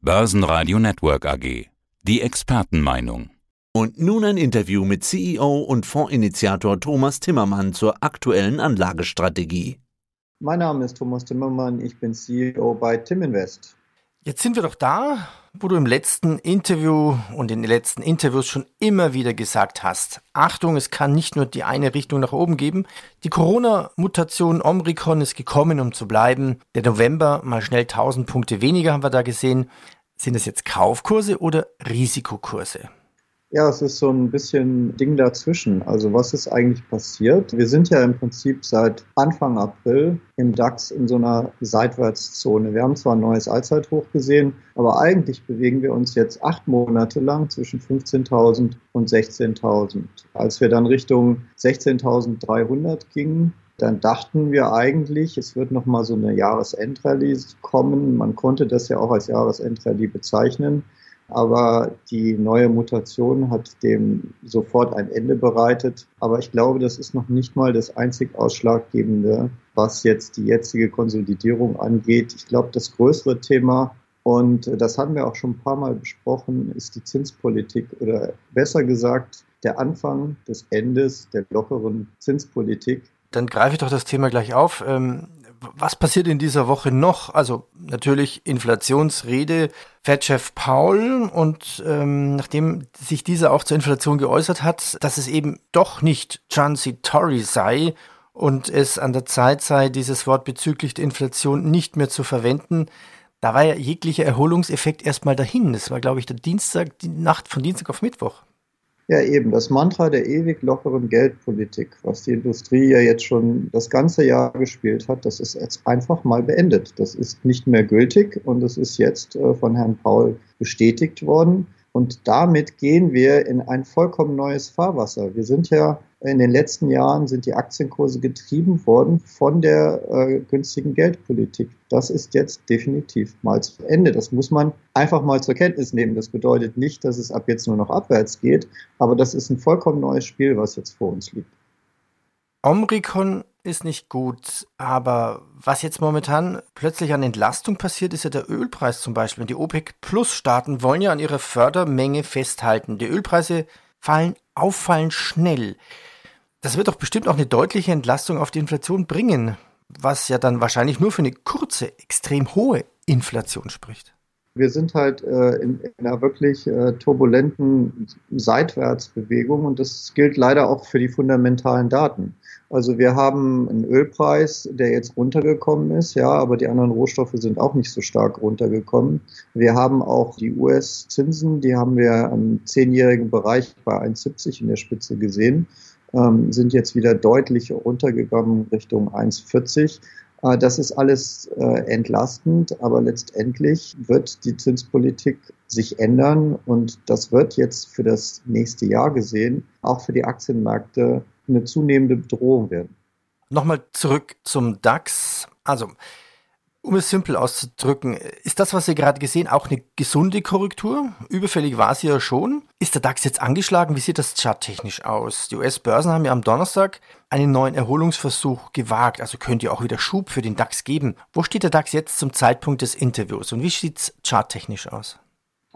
Börsenradio Network AG. Die Expertenmeinung. Und nun ein Interview mit CEO und Fondsinitiator Thomas Timmermann zur aktuellen Anlagestrategie. Mein Name ist Thomas Timmermann, ich bin CEO bei Timinvest. Jetzt sind wir doch da, wo du im letzten Interview und in den letzten Interviews schon immer wieder gesagt hast, Achtung, es kann nicht nur die eine Richtung nach oben geben. Die Corona-Mutation Omikron ist gekommen, um zu bleiben. Der November mal schnell 1000 Punkte weniger haben wir da gesehen. Sind das jetzt Kaufkurse oder Risikokurse? Ja, es ist so ein bisschen Ding dazwischen. Also was ist eigentlich passiert? Wir sind ja im Prinzip seit Anfang April im DAX in so einer Seitwärtszone. Wir haben zwar ein neues Allzeithoch gesehen, aber eigentlich bewegen wir uns jetzt acht Monate lang zwischen 15.000 und 16.000. Als wir dann Richtung 16.300 gingen, dann dachten wir eigentlich, es wird nochmal so eine Jahresendrallye kommen. Man konnte das ja auch als Jahresendrallye bezeichnen. Aber die neue Mutation hat dem sofort ein Ende bereitet. Aber ich glaube, das ist noch nicht mal das einzig Ausschlaggebende, was jetzt die jetzige Konsolidierung angeht. Ich glaube, das größere Thema, und das haben wir auch schon ein paar Mal besprochen, ist die Zinspolitik oder besser gesagt der Anfang des Endes der lockeren Zinspolitik. Dann greife ich doch das Thema gleich auf. Was passiert in dieser Woche noch? Also natürlich Inflationsrede, Fed-Chef Paul und ähm, nachdem sich dieser auch zur Inflation geäußert hat, dass es eben doch nicht transitory sei und es an der Zeit sei, dieses Wort bezüglich der Inflation nicht mehr zu verwenden, da war ja jeglicher Erholungseffekt erstmal dahin. Das war, glaube ich, der Dienstag, die Nacht von Dienstag auf Mittwoch. Ja, eben, das Mantra der ewig lockeren Geldpolitik, was die Industrie ja jetzt schon das ganze Jahr gespielt hat, das ist jetzt einfach mal beendet. Das ist nicht mehr gültig und es ist jetzt äh, von Herrn Paul bestätigt worden. Und damit gehen wir in ein vollkommen neues Fahrwasser. Wir sind ja in den letzten Jahren sind die Aktienkurse getrieben worden von der äh, günstigen Geldpolitik. Das ist jetzt definitiv mal zu Ende. Das muss man einfach mal zur Kenntnis nehmen. Das bedeutet nicht, dass es ab jetzt nur noch abwärts geht, aber das ist ein vollkommen neues Spiel, was jetzt vor uns liegt. Omricon ist nicht gut, aber was jetzt momentan plötzlich an Entlastung passiert, ist ja der Ölpreis zum Beispiel. Die OPEC-Plus-Staaten wollen ja an ihrer Fördermenge festhalten. Die Ölpreise fallen auffallend schnell. Das wird doch bestimmt auch eine deutliche Entlastung auf die Inflation bringen, was ja dann wahrscheinlich nur für eine kurze, extrem hohe Inflation spricht. Wir sind halt äh, in, in, einer wirklich äh, turbulenten Seitwärtsbewegung und das gilt leider auch für die fundamentalen Daten. Also wir haben einen Ölpreis, der jetzt runtergekommen ist, ja, aber die anderen Rohstoffe sind auch nicht so stark runtergekommen. Wir haben auch die US-Zinsen, die haben wir im zehnjährigen Bereich bei 1,70 in der Spitze gesehen ähm, sind jetzt wieder deutlich runtergegangen Richtung 1,40. Äh, das ist alles äh, entlastend, aber letztendlich wird die Zinspolitik sich ändern und das wird jetzt für das nächste Jahr gesehen auch für die Aktienmärkte eine zunehmende Bedrohung werden. Nochmal zurück zum DAX. Also um es simpel auszudrücken, ist das, was Sie gerade gesehen, auch eine gesunde Korrektur? Überfällig war sie ja schon. Ist der DAX jetzt angeschlagen? Wie sieht das charttechnisch aus? Die US-Börsen haben ja am Donnerstag einen neuen Erholungsversuch gewagt, also könnte ja auch wieder Schub für den DAX geben. Wo steht der DAX jetzt zum Zeitpunkt des Interviews und wie sieht es charttechnisch aus?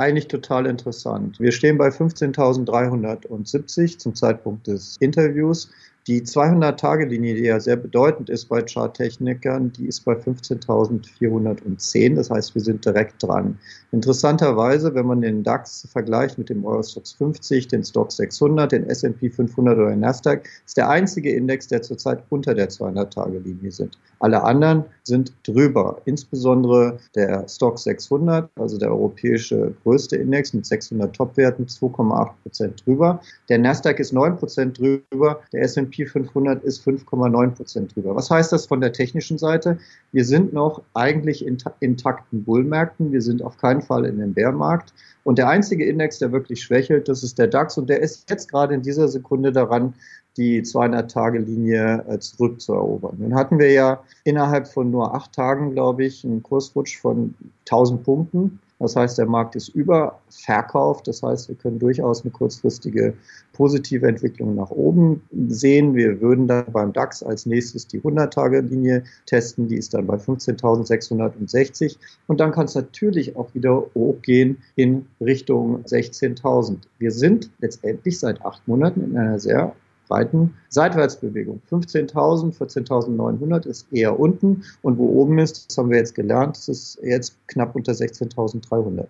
Eigentlich total interessant. Wir stehen bei 15.370 zum Zeitpunkt des Interviews. Die 200-Tage-Linie, die ja sehr bedeutend ist bei Charttechnikern, die ist bei 15.410. Das heißt, wir sind direkt dran. Interessanterweise, wenn man den DAX vergleicht mit dem Eurostox 50, den Stock 600, den S&P 500 oder den Nasdaq, ist der einzige Index, der zurzeit unter der 200-Tage-Linie sind. Alle anderen sind drüber. Insbesondere der Stock 600, also der europäische größte Index mit 600 Topwerten, 2,8 Prozent drüber. Der Nasdaq ist 9 Prozent drüber. Der S&P S&P 500 ist 5,9 Prozent drüber. Was heißt das von der technischen Seite? Wir sind noch eigentlich in intakten Bullmärkten. Wir sind auf keinen Fall in dem Bärmarkt. Und der einzige Index, der wirklich schwächelt, das ist der DAX. Und der ist jetzt gerade in dieser Sekunde daran, die 200-Tage-Linie äh, zurückzuerobern. Nun hatten wir ja innerhalb von nur acht Tagen, glaube ich, einen Kursrutsch von 1000 Punkten. Das heißt, der Markt ist überverkauft. Das heißt, wir können durchaus eine kurzfristige positive Entwicklung nach oben sehen. Wir würden dann beim DAX als nächstes die 100-Tage-Linie testen. Die ist dann bei 15.660. Und dann kann es natürlich auch wieder hochgehen in Richtung 16.000. Wir sind letztendlich seit acht Monaten in einer sehr breiten Seitwärtsbewegung. 15.000, 14.900 ist eher unten und wo oben ist, das haben wir jetzt gelernt, das ist jetzt knapp unter 16.300.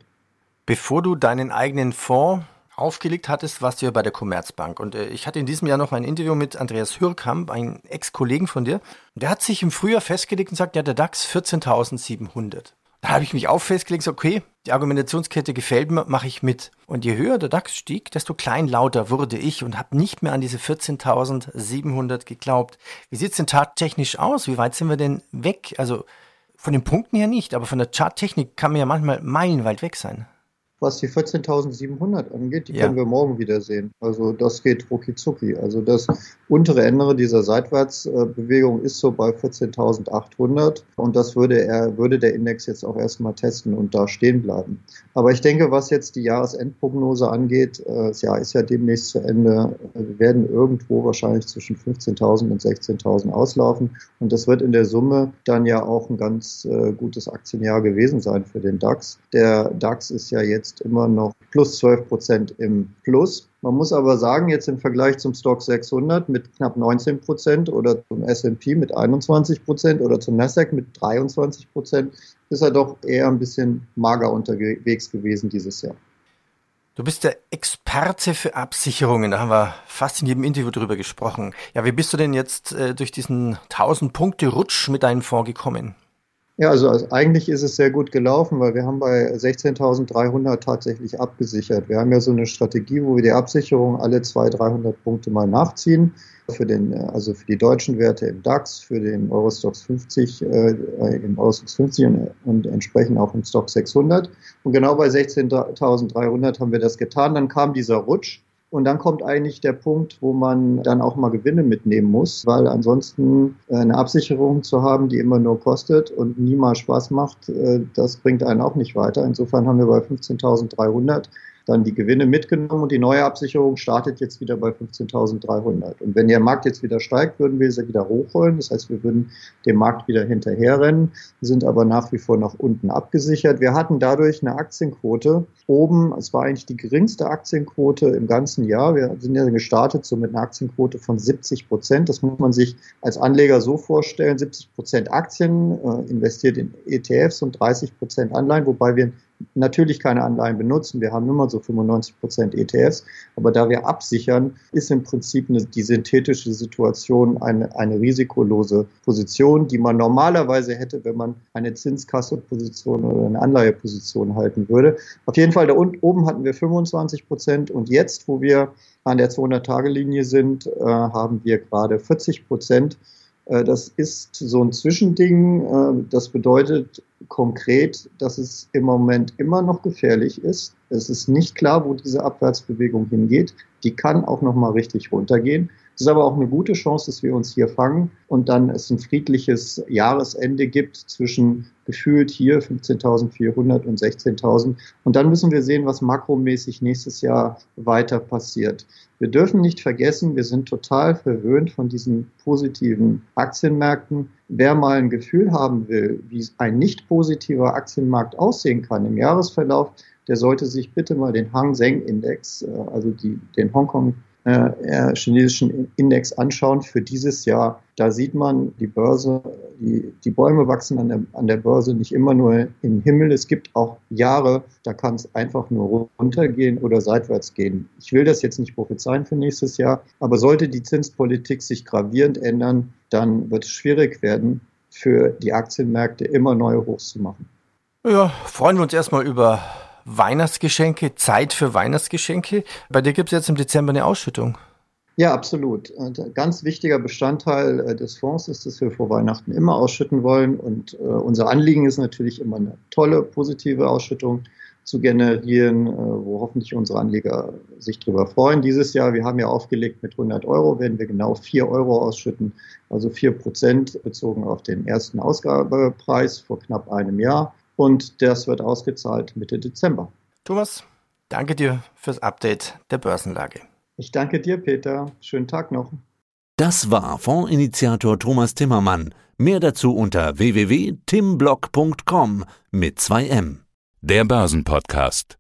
Bevor du deinen eigenen Fonds aufgelegt hattest, warst du ja bei der Commerzbank. Und äh, ich hatte in diesem Jahr noch ein Interview mit Andreas Hürkamp, einem Ex-Kollegen von dir. Der hat sich im Frühjahr festgelegt und sagt, ja, der DAX 14.700. Da habe ich mich auch festgelegt, so, okay, die Argumentationskette gefällt mir, mache ich mit. Und je höher der DAX stieg, desto kleinlauter wurde ich und habe nicht mehr an diese 14.700 geglaubt. Wie sieht's denn tattechnisch aus? Wie weit sind wir denn weg? Also von den Punkten her nicht, aber von der Charttechnik kann man ja manchmal meilenweit weg sein. Was die 14.700 angeht, die ja. können wir morgen wieder sehen. Also das geht rucki zucki. Also das untere Ende dieser Seitwärtsbewegung ist so bei 14.800 und das würde er, würde der Index jetzt auch erstmal testen und da stehen bleiben. Aber ich denke, was jetzt die Jahresendprognose angeht, äh, das Jahr ist ja demnächst zu Ende, wir werden irgendwo wahrscheinlich zwischen 15.000 und 16.000 auslaufen und das wird in der Summe dann ja auch ein ganz äh, gutes Aktienjahr gewesen sein für den DAX. Der DAX ist ja jetzt jetzt immer noch plus 12 Prozent im Plus. Man muss aber sagen, jetzt im Vergleich zum Stock 600 mit knapp 19 Prozent oder zum S&P mit 21 Prozent oder zum Nasdaq mit 23 Prozent ist er doch eher ein bisschen mager unterwegs gewesen dieses Jahr. Du bist der Experte für Absicherungen. Da haben wir fast in jedem Interview drüber gesprochen. Ja, wie bist du denn jetzt äh, durch diesen 1000 Punkte Rutsch mit deinem Fonds gekommen? Ja, also, eigentlich ist es sehr gut gelaufen, weil wir haben bei 16.300 tatsächlich abgesichert. Wir haben ja so eine Strategie, wo wir die Absicherung alle 200, 300 Punkte mal nachziehen. Für den, also für die deutschen Werte im DAX, für den Eurostox 50, äh, im Eurostox 50 und, und entsprechend auch im Stock 600. Und genau bei 16.300 haben wir das getan. Dann kam dieser Rutsch und dann kommt eigentlich der Punkt, wo man dann auch mal Gewinne mitnehmen muss, weil ansonsten äh, eine Absicherung zu haben, die immer nur kostet und niemals Spaß macht, äh, das bringt einen auch nicht weiter. Insofern haben wir bei 15.300 dann die Gewinne mitgenommen und die neue Absicherung startet jetzt wieder bei 15.300. Und wenn der Markt jetzt wieder steigt, würden wir sie wieder hochholen. Das heißt, wir würden dem Markt wieder hinterherrennen, sind aber nach wie vor nach unten abgesichert. Wir hatten dadurch eine Aktienquote oben. Es war eigentlich die geringste Aktienquote im ganzen Jahr. Wir sind ja gestartet so mit einer Aktienquote von 70 Prozent. Das muss man sich als Anleger so vorstellen. 70 Prozent Aktien äh, investiert in ETFs und 30 Prozent Anleihen, wobei wir natürlich keine Anleihen benutzen. Wir haben immer so 95 Prozent ETFs. Aber da wir absichern, ist im Prinzip eine, die synthetische Situation eine, eine risikolose Position, die man normalerweise hätte, wenn man eine Zinskasse-Position oder eine Anleiheposition halten würde. Auf jeden Fall, da oben hatten wir 25 Prozent und jetzt, wo wir an der 200-Tage-Linie sind, äh, haben wir gerade 40 Prozent. Äh, das ist so ein Zwischending. Äh, das bedeutet konkret, dass es im Moment immer noch gefährlich ist. Es ist nicht klar, wo diese Abwärtsbewegung hingeht. Die kann auch noch mal richtig runtergehen. Es ist aber auch eine gute Chance, dass wir uns hier fangen und dann es ein friedliches Jahresende gibt zwischen gefühlt hier 15.400 und 16.000. Und dann müssen wir sehen, was makromäßig nächstes Jahr weiter passiert. Wir dürfen nicht vergessen, wir sind total verwöhnt von diesen positiven Aktienmärkten. Wer mal ein Gefühl haben will, wie ein nicht positiver Aktienmarkt aussehen kann im Jahresverlauf, der sollte sich bitte mal den Hang Seng Index, äh, also die, den Hongkong äh, chinesischen Index anschauen für dieses Jahr, da sieht man, die Börse, die, die Bäume wachsen an der, an der Börse nicht immer nur im Himmel. Es gibt auch Jahre, da kann es einfach nur runtergehen oder seitwärts gehen. Ich will das jetzt nicht prophezeien für nächstes Jahr, aber sollte die Zinspolitik sich gravierend ändern, dann wird es schwierig werden, für die Aktienmärkte immer neue Hochs zu machen. Ja, freuen wir uns erstmal über Weihnachtsgeschenke, Zeit für Weihnachtsgeschenke. Bei dir gibt es jetzt im Dezember eine Ausschüttung. Ja, absolut. Ein ganz wichtiger Bestandteil äh, des Fonds ist, dass wir vor Weihnachten immer ausschütten wollen. Und äh, unser Anliegen ist natürlich immer eine tolle, positive Ausschüttung zu generieren, äh, wo hoffentlich unsere Anleger sich darüber freuen. Dieses Jahr, wir haben ja aufgelegt mit 100 Euro, werden wir genau 4 Euro ausschütten, also 4 Prozent bezogen auf den ersten Ausgabepreis vor knapp einem Jahr. Und das wird ausgezahlt Mitte Dezember. Thomas, danke dir fürs Update der Börsenlage. Ich danke dir, Peter. Schönen Tag noch. Das war Fondsinitiator Thomas Timmermann. Mehr dazu unter www.timblock.com mit 2M. Der Börsenpodcast.